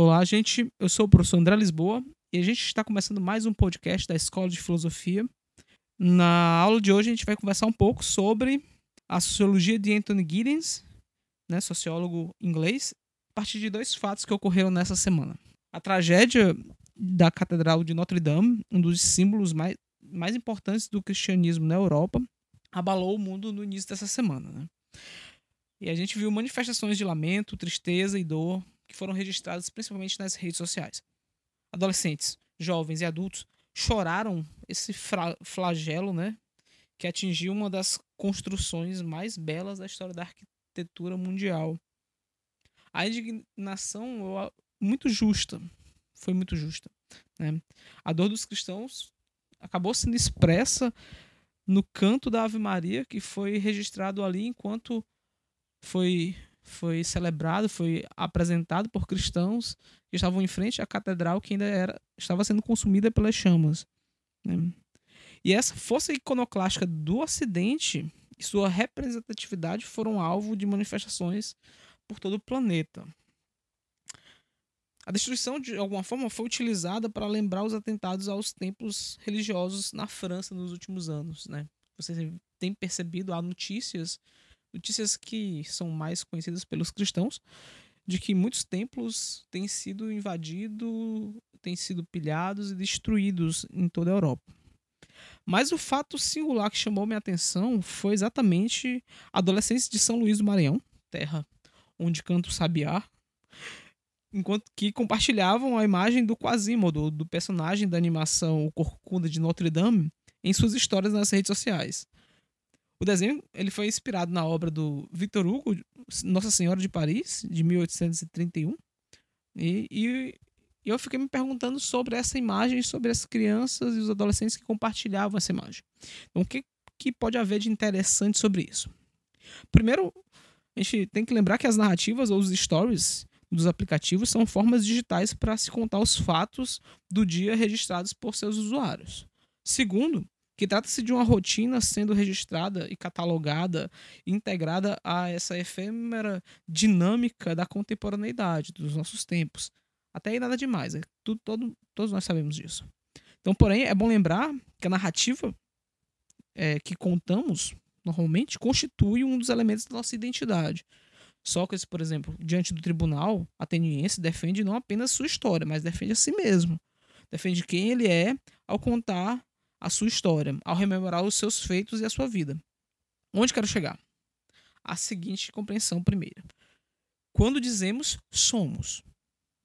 Olá, gente. Eu sou o professor André Lisboa e a gente está começando mais um podcast da Escola de Filosofia. Na aula de hoje a gente vai conversar um pouco sobre a sociologia de Anthony Giddens, né, sociólogo inglês, a partir de dois fatos que ocorreram nessa semana. A tragédia da Catedral de Notre Dame, um dos símbolos mais, mais importantes do cristianismo na Europa, abalou o mundo no início dessa semana. Né? E a gente viu manifestações de lamento, tristeza e dor que foram registradas principalmente nas redes sociais. Adolescentes, jovens e adultos choraram esse flagelo, né, que atingiu uma das construções mais belas da história da arquitetura mundial. A indignação muito justa, foi muito justa. Né? A dor dos cristãos acabou sendo expressa no canto da Ave Maria, que foi registrado ali enquanto foi foi celebrado, foi apresentado por cristãos que estavam em frente à catedral que ainda era, estava sendo consumida pelas chamas. Né? E essa força iconoclástica do Ocidente e sua representatividade foram alvo de manifestações por todo o planeta. A destruição, de alguma forma, foi utilizada para lembrar os atentados aos templos religiosos na França nos últimos anos. Né? Você tem percebido, há notícias notícias que são mais conhecidas pelos cristãos, de que muitos templos têm sido invadidos, têm sido pilhados e destruídos em toda a Europa. Mas o fato singular que chamou minha atenção foi exatamente adolescentes de São Luís do Maranhão, terra onde canta o sabiá, enquanto que compartilhavam a imagem do Quasimodo, do personagem da animação Corcunda de Notre Dame, em suas histórias nas redes sociais. O desenho ele foi inspirado na obra do Victor Hugo, Nossa Senhora de Paris, de 1831. E, e, e eu fiquei me perguntando sobre essa imagem, sobre as crianças e os adolescentes que compartilhavam essa imagem. Então, o que, que pode haver de interessante sobre isso? Primeiro, a gente tem que lembrar que as narrativas ou os stories dos aplicativos são formas digitais para se contar os fatos do dia registrados por seus usuários. Segundo, que trata-se de uma rotina sendo registrada e catalogada, integrada a essa efêmera dinâmica da contemporaneidade, dos nossos tempos. Até aí nada demais, é tudo, todo, todos nós sabemos disso. Então, porém, é bom lembrar que a narrativa é, que contamos normalmente constitui um dos elementos da nossa identidade. Sócrates, por exemplo, diante do tribunal ateniense, defende não apenas sua história, mas defende a si mesmo. Defende quem ele é ao contar a sua história, ao rememorar os seus feitos e a sua vida. Onde quero chegar? A seguinte compreensão primeira. Quando dizemos somos.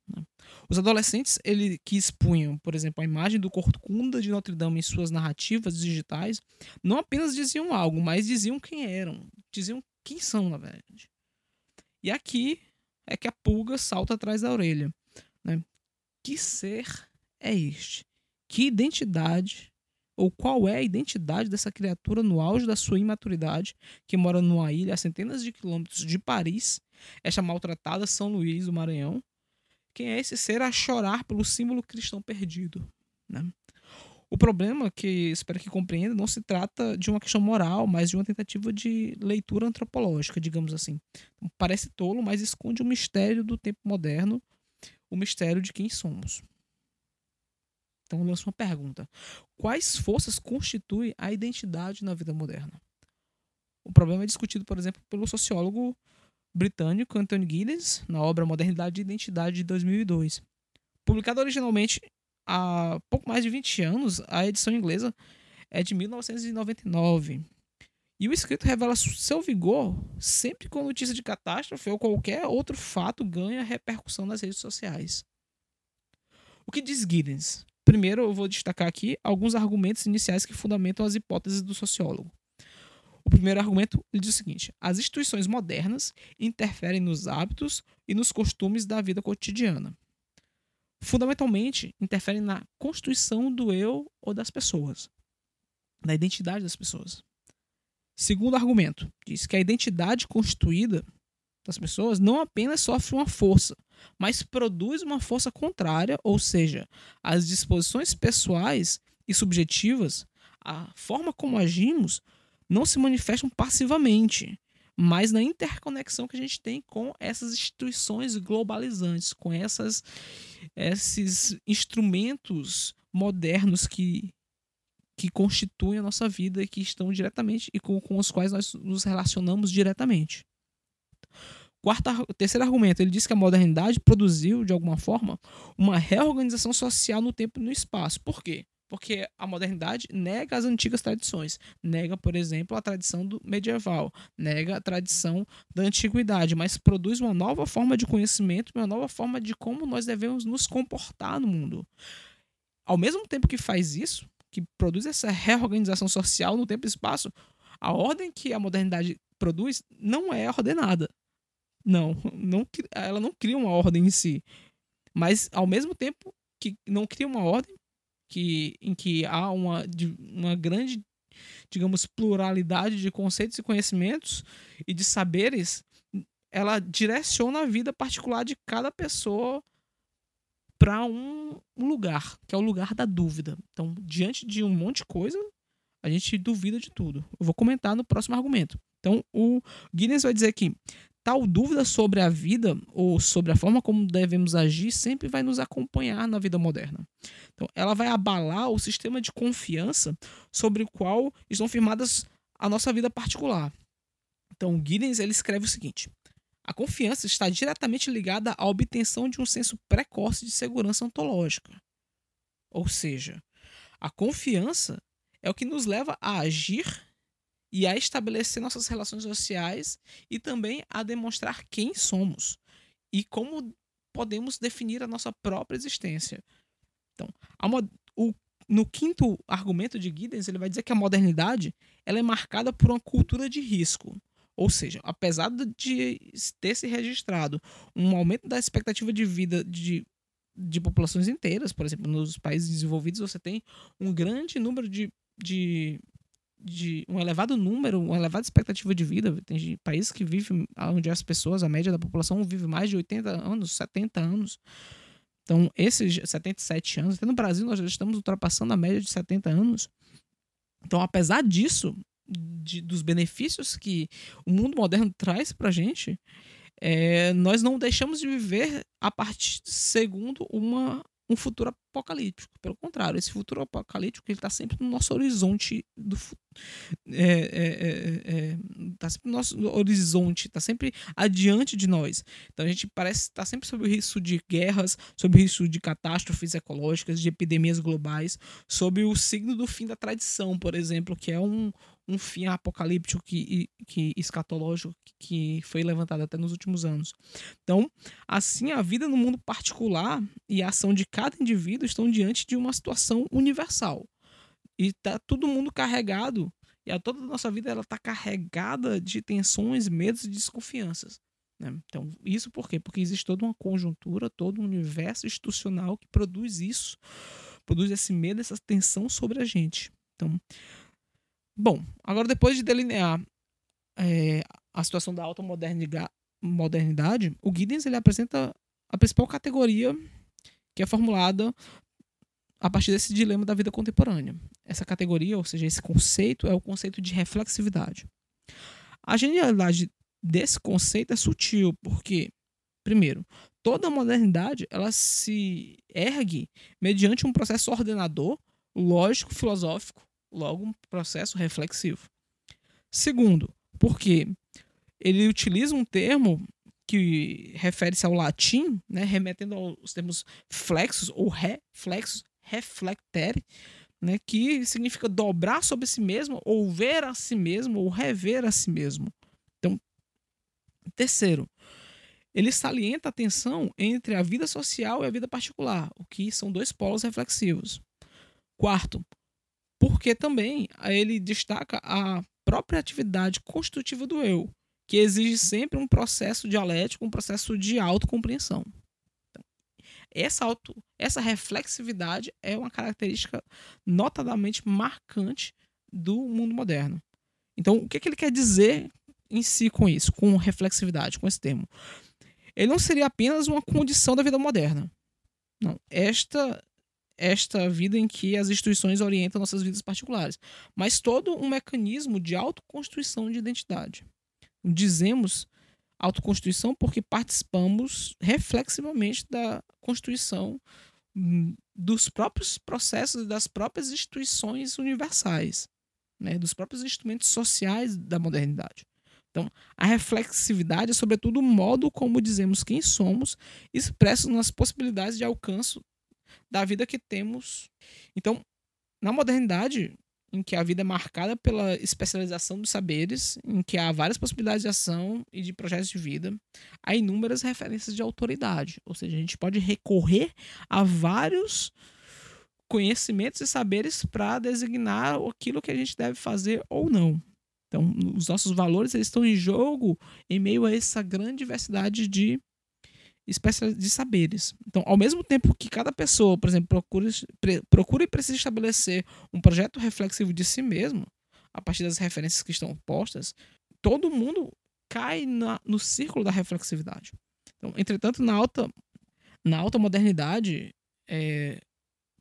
Né? Os adolescentes ele, que expunham, por exemplo, a imagem do Corcunda de Notre Dame em suas narrativas digitais, não apenas diziam algo, mas diziam quem eram, diziam quem são, na verdade. E aqui é que a pulga salta atrás da orelha. Né? Que ser é este? Que identidade ou qual é a identidade dessa criatura no auge da sua imaturidade, que mora numa ilha a centenas de quilômetros de Paris, esta maltratada São Luís do Maranhão? Quem é esse ser a chorar pelo símbolo cristão perdido? Né? O problema, que espero que compreenda, não se trata de uma questão moral, mas de uma tentativa de leitura antropológica, digamos assim. Então, parece tolo, mas esconde o mistério do tempo moderno, o mistério de quem somos. Então lanço uma pergunta: quais forças constituem a identidade na vida moderna? O problema é discutido, por exemplo, pelo sociólogo britânico Anthony Giddens na obra Modernidade e Identidade de 2002. Publicada originalmente há pouco mais de 20 anos, a edição inglesa é de 1999. E o escrito revela seu vigor sempre que a notícia de catástrofe ou qualquer outro fato ganha repercussão nas redes sociais. O que diz Giddens? Primeiro, eu vou destacar aqui alguns argumentos iniciais que fundamentam as hipóteses do sociólogo. O primeiro argumento diz o seguinte: as instituições modernas interferem nos hábitos e nos costumes da vida cotidiana. Fundamentalmente, interferem na constituição do eu ou das pessoas, na identidade das pessoas. Segundo argumento, diz que a identidade constituída das pessoas não apenas sofre uma força, mas produz uma força contrária, ou seja, as disposições pessoais e subjetivas, a forma como agimos, não se manifestam passivamente, mas na interconexão que a gente tem com essas instituições globalizantes, com essas, esses instrumentos modernos que, que constituem a nossa vida e que estão diretamente e com, com os quais nós nos relacionamos diretamente. Quarto, terceiro argumento, ele diz que a modernidade produziu, de alguma forma, uma reorganização social no tempo e no espaço. Por quê? Porque a modernidade nega as antigas tradições. Nega, por exemplo, a tradição do medieval, nega a tradição da antiguidade, mas produz uma nova forma de conhecimento, uma nova forma de como nós devemos nos comportar no mundo. Ao mesmo tempo que faz isso, que produz essa reorganização social no tempo e espaço, a ordem que a modernidade produz não é ordenada. Não, não, ela não cria uma ordem em si. Mas, ao mesmo tempo que não cria uma ordem, que, em que há uma, uma grande, digamos, pluralidade de conceitos e conhecimentos e de saberes, ela direciona a vida particular de cada pessoa para um, lugar, que é o lugar da dúvida. Então, diante de um monte de coisa, a gente duvida de tudo. Eu vou comentar no próximo argumento. Então, o Guinness vai dizer que Tal dúvida sobre a vida ou sobre a forma como devemos agir sempre vai nos acompanhar na vida moderna. Então, ela vai abalar o sistema de confiança sobre o qual estão firmadas a nossa vida particular. Então, Giddens ele escreve o seguinte: a confiança está diretamente ligada à obtenção de um senso precoce de segurança ontológica. Ou seja, a confiança é o que nos leva a agir e a estabelecer nossas relações sociais e também a demonstrar quem somos e como podemos definir a nossa própria existência. Então, o, no quinto argumento de Giddens, ele vai dizer que a modernidade ela é marcada por uma cultura de risco. Ou seja, apesar de ter se registrado um aumento da expectativa de vida de, de populações inteiras, por exemplo, nos países desenvolvidos você tem um grande número de, de de um elevado número, uma elevada expectativa de vida. Tem países que vivem, onde as pessoas, a média da população, vive mais de 80 anos, 70 anos. Então, esses 77 anos, até no Brasil nós já estamos ultrapassando a média de 70 anos. Então, apesar disso, de, dos benefícios que o mundo moderno traz para a gente, é, nós não deixamos de viver a partir segundo uma um futuro apocalíptico. Pelo contrário, esse futuro apocalíptico ele está sempre no nosso horizonte do é, é, é, é, tá sempre no nosso horizonte, está sempre adiante de nós. Então a gente parece estar tá sempre sob o risco de guerras, sob o risco de catástrofes ecológicas, de epidemias globais, sob o signo do fim da tradição, por exemplo, que é um, um fim apocalíptico que, que escatológico que foi levantado até nos últimos anos. Então, assim, a vida no mundo particular e a ação de cada indivíduo estão diante de uma situação universal. E tá todo mundo carregado, e a toda a nossa vida ela está carregada de tensões, medos e desconfianças. Né? Então, isso por quê? Porque existe toda uma conjuntura, todo um universo institucional que produz isso, produz esse medo, essa tensão sobre a gente. Então, Bom, agora depois de delinear é, a situação da alta modernidade, o Giddens ele apresenta a principal categoria que é formulada a partir desse dilema da vida contemporânea. Essa categoria, ou seja, esse conceito, é o conceito de reflexividade. A genialidade desse conceito é sutil, porque, primeiro, toda a modernidade ela se ergue mediante um processo ordenador, lógico, filosófico, logo um processo reflexivo. Segundo, porque ele utiliza um termo que refere-se ao latim, né, remetendo aos termos flexos ou reflexos, reflectere, né, que significa dobrar sobre si mesmo, ou ver a si mesmo, ou rever a si mesmo. Então, terceiro, ele salienta a tensão entre a vida social e a vida particular, o que são dois polos reflexivos. Quarto, porque também ele destaca a própria atividade construtiva do eu, que exige sempre um processo dialético, um processo de autocompreensão. Então, essa, auto, essa reflexividade é uma característica notadamente marcante do mundo moderno. Então, o que, é que ele quer dizer em si com isso, com reflexividade, com esse termo? Ele não seria apenas uma condição da vida moderna. Não, esta esta vida em que as instituições orientam nossas vidas particulares, mas todo um mecanismo de autoconstrução de identidade. Dizemos autoconstituição porque participamos reflexivamente da constituição hum, dos próprios processos das próprias instituições universais, né, dos próprios instrumentos sociais da modernidade. Então, a reflexividade é, sobretudo, o modo como dizemos quem somos, expresso nas possibilidades de alcance da vida que temos. Então, na modernidade, em que a vida é marcada pela especialização dos saberes, em que há várias possibilidades de ação e de projetos de vida, há inúmeras referências de autoridade. Ou seja, a gente pode recorrer a vários conhecimentos e saberes para designar aquilo que a gente deve fazer ou não. Então, os nossos valores eles estão em jogo em meio a essa grande diversidade de de saberes. Então, ao mesmo tempo que cada pessoa, por exemplo, procura, procura e precisa estabelecer um projeto reflexivo de si mesmo, a partir das referências que estão postas, todo mundo cai na, no círculo da reflexividade. Então, entretanto, na alta, na alta modernidade, é,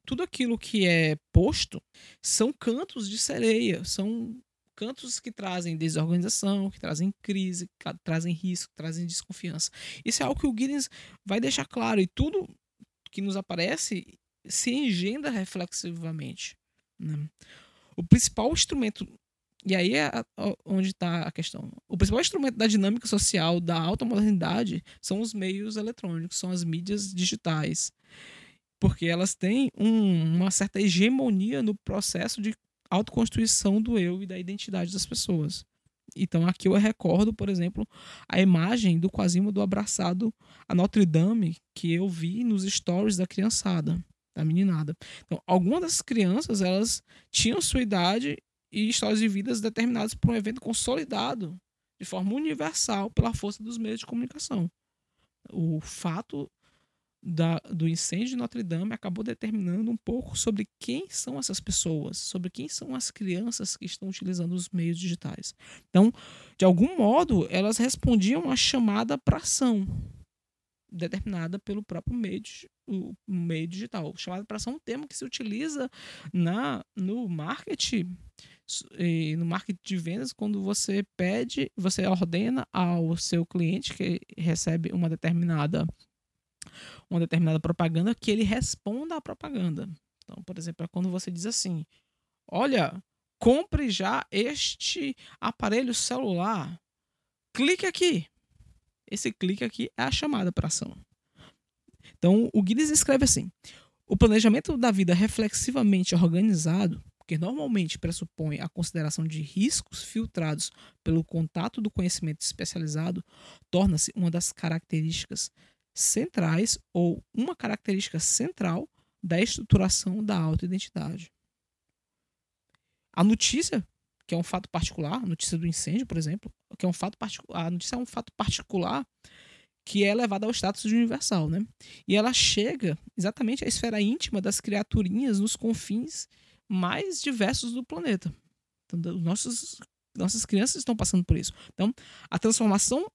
tudo aquilo que é posto são cantos de sereia, são cantos que trazem desorganização, que trazem crise, que trazem risco, que trazem desconfiança. Isso é algo que o Giddens vai deixar claro e tudo que nos aparece se engenda reflexivamente. Né? O principal instrumento, e aí é onde está a questão, o principal instrumento da dinâmica social da alta modernidade são os meios eletrônicos, são as mídias digitais porque elas têm um, uma certa hegemonia no processo de autoconstrução do eu e da identidade das pessoas. Então aqui eu recordo, por exemplo, a imagem do Quasimodo abraçado a Notre Dame que eu vi nos stories da criançada, da meninada. Então, algumas das crianças, elas tinham sua idade e histórias de vidas determinadas por um evento consolidado de forma universal pela força dos meios de comunicação. O fato da, do incêndio de Notre Dame acabou determinando um pouco sobre quem são essas pessoas, sobre quem são as crianças que estão utilizando os meios digitais. Então, de algum modo, elas respondiam à chamada para ação determinada pelo próprio meio, o meio digital. Chamada para ação é um termo que se utiliza na, no marketing no marketing de vendas, quando você pede, você ordena ao seu cliente que recebe uma determinada uma determinada propaganda que ele responda à propaganda. Então, por exemplo, é quando você diz assim: Olha, compre já este aparelho celular. Clique aqui. Esse clique aqui é a chamada para ação. Então, o Guinness escreve assim: o planejamento da vida reflexivamente organizado, que normalmente pressupõe a consideração de riscos filtrados pelo contato do conhecimento especializado, torna-se uma das características centrais ou uma característica central da estruturação da autoidentidade. A notícia, que é um fato particular, a notícia do incêndio, por exemplo, que é um fato particular, a notícia é um fato particular que é levada ao status de universal, né? E ela chega exatamente à esfera íntima das criaturinhas nos confins mais diversos do planeta. Então, nossos, nossas crianças estão passando por isso. Então, a transformação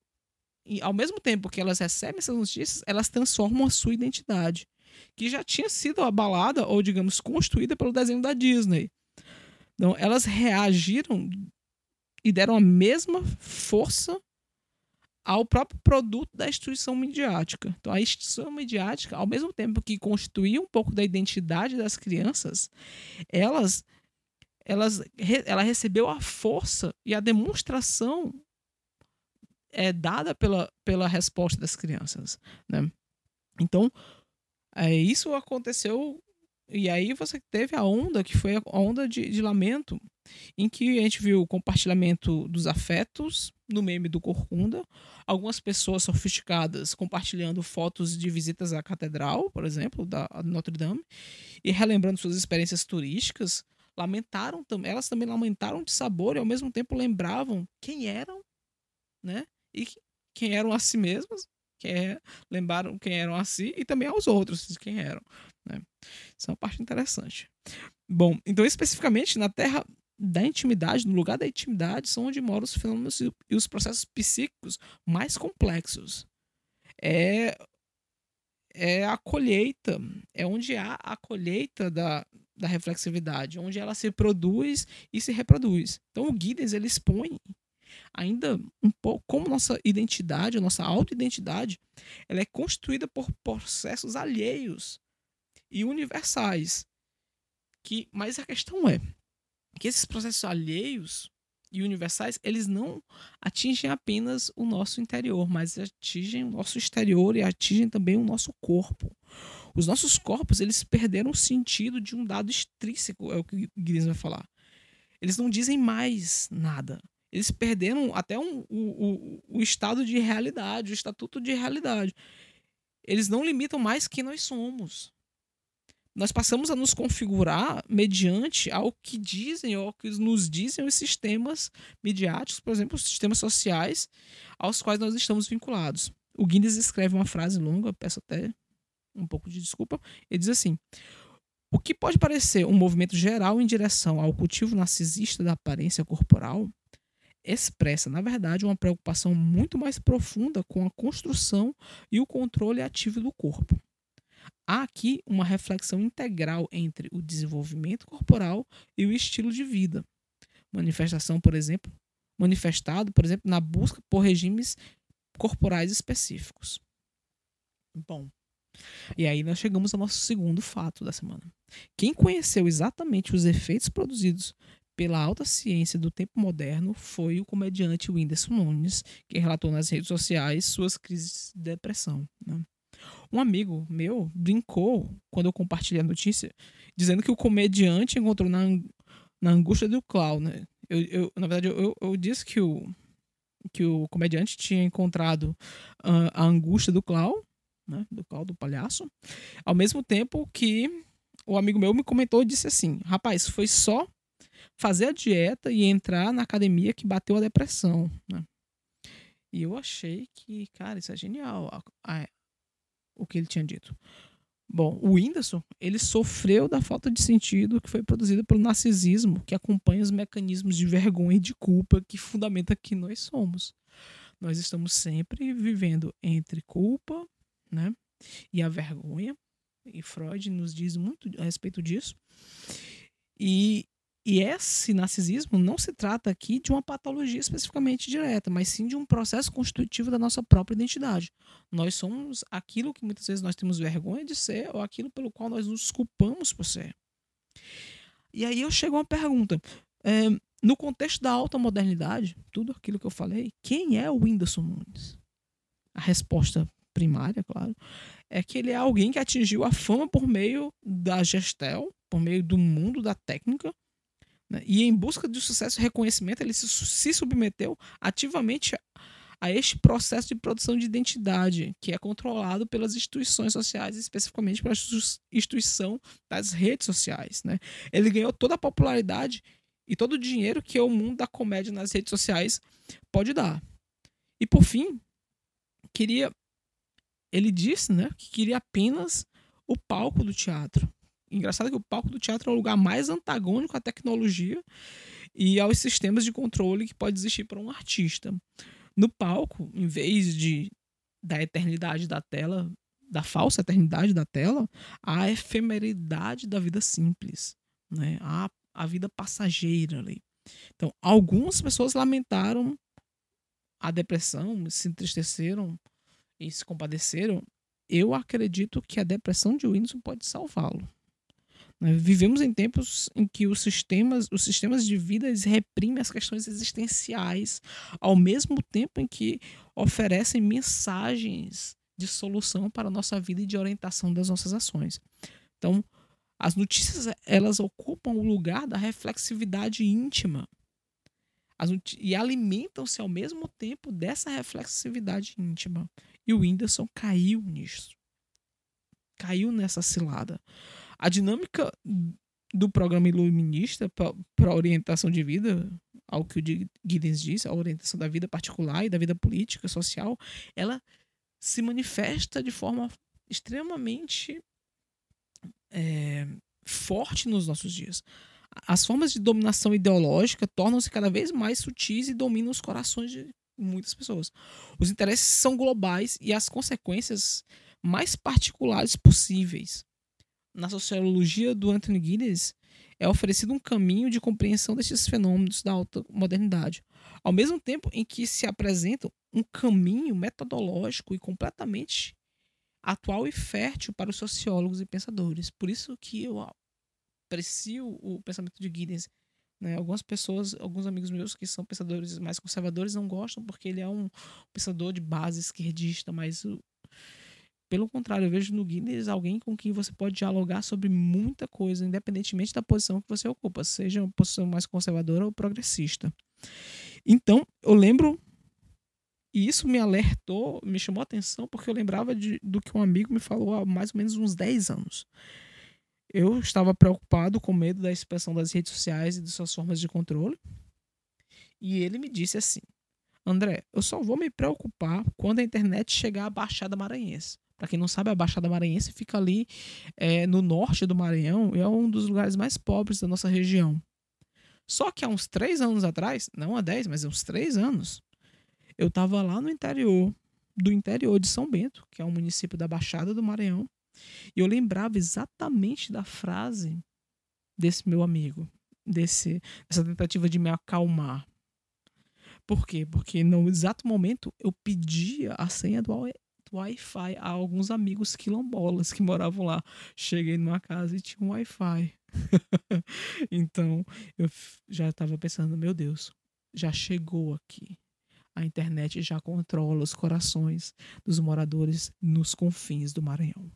e ao mesmo tempo que elas recebem essas notícias, elas transformam a sua identidade, que já tinha sido abalada ou, digamos, construída pelo desenho da Disney. Então, elas reagiram e deram a mesma força ao próprio produto da instituição midiática. Então, a instituição midiática, ao mesmo tempo que constituía um pouco da identidade das crianças, elas, elas, ela recebeu a força e a demonstração é dada pela, pela resposta das crianças, né? Então, é, isso aconteceu e aí você teve a onda que foi a onda de, de lamento, em que a gente viu o compartilhamento dos afetos no meme do Corcunda, algumas pessoas sofisticadas compartilhando fotos de visitas à catedral, por exemplo, da Notre Dame, e relembrando suas experiências turísticas, lamentaram também, elas também lamentaram de sabor e ao mesmo tempo lembravam quem eram, né? E quem eram a si mesmos, que é, lembraram quem eram a si e também aos outros quem eram. Né? Isso é uma parte interessante. Bom, então especificamente na Terra da intimidade, no lugar da intimidade, são onde moram os fenômenos e os processos psíquicos mais complexos. É, é a colheita, é onde há a colheita da, da reflexividade, onde ela se produz e se reproduz. Então o Giddens ele expõe ainda um pouco como nossa identidade, a nossa autoidentidade, ela é construída por processos alheios e universais. Que, mas a questão é que esses processos alheios e universais, eles não atingem apenas o nosso interior, mas atingem o nosso exterior e atingem também o nosso corpo. Os nossos corpos, eles perderam o sentido de um dado extrínseco, é o que Gris vai falar. Eles não dizem mais nada. Eles perderam até um, o, o, o estado de realidade, o estatuto de realidade. Eles não limitam mais quem nós somos nós passamos a nos configurar mediante ao que dizem ao que nos dizem os sistemas midiáticos, por exemplo, os sistemas sociais aos quais nós estamos vinculados. O Guinness escreve uma frase longa, peço até um pouco de desculpa, ele diz assim: O que pode parecer um movimento geral em direção ao cultivo narcisista da aparência corporal expressa, na verdade, uma preocupação muito mais profunda com a construção e o controle ativo do corpo. Há aqui uma reflexão integral entre o desenvolvimento corporal e o estilo de vida. Manifestação, por exemplo, manifestado, por exemplo, na busca por regimes corporais específicos. Bom, e aí nós chegamos ao nosso segundo fato da semana. Quem conheceu exatamente os efeitos produzidos pela alta ciência do tempo moderno foi o comediante Whindersson Nunes, que relatou nas redes sociais suas crises de depressão. Né? Um amigo meu brincou quando eu compartilhei a notícia, dizendo que o comediante encontrou na, na angústia do clown, né? Eu, eu, na verdade, eu, eu disse que o, que o comediante tinha encontrado uh, a angústia do clown, né? Do clown, do palhaço. Ao mesmo tempo que o amigo meu me comentou e disse assim: rapaz, foi só fazer a dieta e entrar na academia que bateu a depressão, né? E eu achei que, cara, isso é genial. A, a, o que ele tinha dito. Bom, o Whindersson, ele sofreu da falta de sentido que foi produzida pelo narcisismo, que acompanha os mecanismos de vergonha e de culpa que fundamenta que nós somos. Nós estamos sempre vivendo entre culpa, né, e a vergonha, e Freud nos diz muito a respeito disso. E e esse narcisismo não se trata aqui de uma patologia especificamente direta, mas sim de um processo constitutivo da nossa própria identidade. Nós somos aquilo que muitas vezes nós temos vergonha de ser ou aquilo pelo qual nós nos culpamos por ser. E aí eu chego a uma pergunta. É, no contexto da alta modernidade, tudo aquilo que eu falei, quem é o Whindersson Nunes? A resposta primária, claro, é que ele é alguém que atingiu a fama por meio da gestel, por meio do mundo da técnica? E em busca de sucesso e reconhecimento, ele se, se submeteu ativamente a, a este processo de produção de identidade, que é controlado pelas instituições sociais, especificamente pela instituição das redes sociais. Né? Ele ganhou toda a popularidade e todo o dinheiro que o mundo da comédia nas redes sociais pode dar. E por fim, queria ele disse, né, que queria apenas o palco do teatro. Engraçado que o palco do teatro é o lugar mais antagônico à tecnologia e aos sistemas de controle que pode existir para um artista. No palco, em vez de da eternidade da tela, da falsa eternidade da tela, a efemeridade da vida simples, né? a, a vida passageira ali. Então, algumas pessoas lamentaram a depressão, se entristeceram e se compadeceram. Eu acredito que a depressão de Windows pode salvá-lo. Né? Vivemos em tempos em que os sistemas, os sistemas de vida reprimem as questões existenciais, ao mesmo tempo em que oferecem mensagens de solução para a nossa vida e de orientação das nossas ações. Então, as notícias elas ocupam o lugar da reflexividade íntima e alimentam-se ao mesmo tempo dessa reflexividade íntima. E o Whindersson caiu nisso. Caiu nessa cilada. A dinâmica do programa iluminista para orientação de vida, ao que o Giddens disse, a orientação da vida particular e da vida política, social, ela se manifesta de forma extremamente é, forte nos nossos dias. As formas de dominação ideológica tornam-se cada vez mais sutis e dominam os corações de muitas pessoas. Os interesses são globais e as consequências mais particulares possíveis. Na sociologia do Anthony Giddens, é oferecido um caminho de compreensão desses fenômenos da alta modernidade, ao mesmo tempo em que se apresenta um caminho metodológico e completamente atual e fértil para os sociólogos e pensadores. Por isso que eu aprecio o pensamento de Giddens. Né? Algumas pessoas, alguns amigos meus que são pensadores mais conservadores não gostam porque ele é um pensador de base esquerdista, mas pelo contrário, eu vejo no Guinness alguém com quem você pode dialogar sobre muita coisa, independentemente da posição que você ocupa, seja uma posição mais conservadora ou progressista. Então, eu lembro, e isso me alertou, me chamou a atenção, porque eu lembrava de, do que um amigo me falou há mais ou menos uns 10 anos. Eu estava preocupado com medo da expansão das redes sociais e de suas formas de controle. E ele me disse assim: André, eu só vou me preocupar quando a internet chegar à Baixada Maranhense. Para quem não sabe, a Baixada Maranhense fica ali é, no norte do Maranhão e é um dos lugares mais pobres da nossa região. Só que há uns três anos atrás, não há dez, mas há uns três anos, eu estava lá no interior, do interior de São Bento, que é um município da Baixada do Maranhão, e eu lembrava exatamente da frase desse meu amigo, desse, dessa tentativa de me acalmar. Por quê? Porque no exato momento eu pedia a senha do Wi-Fi a alguns amigos quilombolas que moravam lá. Cheguei numa casa e tinha um Wi-Fi. então eu já estava pensando, meu Deus, já chegou aqui. A internet já controla os corações dos moradores nos confins do Maranhão.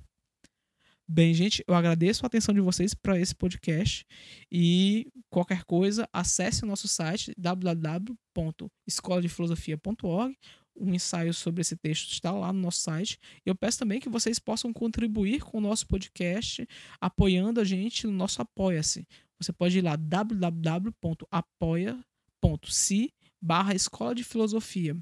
Bem, gente, eu agradeço a atenção de vocês para esse podcast e qualquer coisa, acesse o nosso site www.escoladefilosofia.org um ensaio sobre esse texto está lá no nosso site. Eu peço também que vocês possam contribuir com o nosso podcast, apoiando a gente no nosso Apoia-se. Você pode ir lá www.apoia.se barra Escola de Filosofia.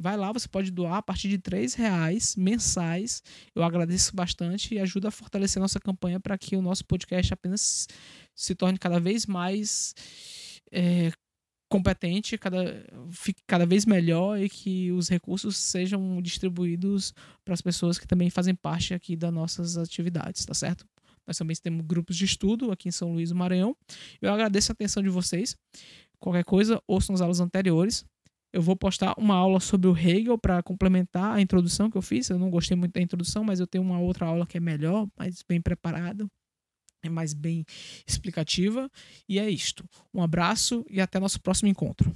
Vai lá, você pode doar a partir de três reais mensais. Eu agradeço bastante e ajuda a fortalecer nossa campanha para que o nosso podcast apenas se torne cada vez mais é, competente, cada, fique cada vez melhor e que os recursos sejam distribuídos para as pessoas que também fazem parte aqui das nossas atividades, tá certo? Nós também temos grupos de estudo aqui em São Luís do Maranhão. Eu agradeço a atenção de vocês. Qualquer coisa, ouçam as aulas anteriores. Eu vou postar uma aula sobre o Hegel para complementar a introdução que eu fiz. Eu não gostei muito da introdução, mas eu tenho uma outra aula que é melhor, mais bem preparada é mais bem explicativa. E é isto. Um abraço e até nosso próximo encontro.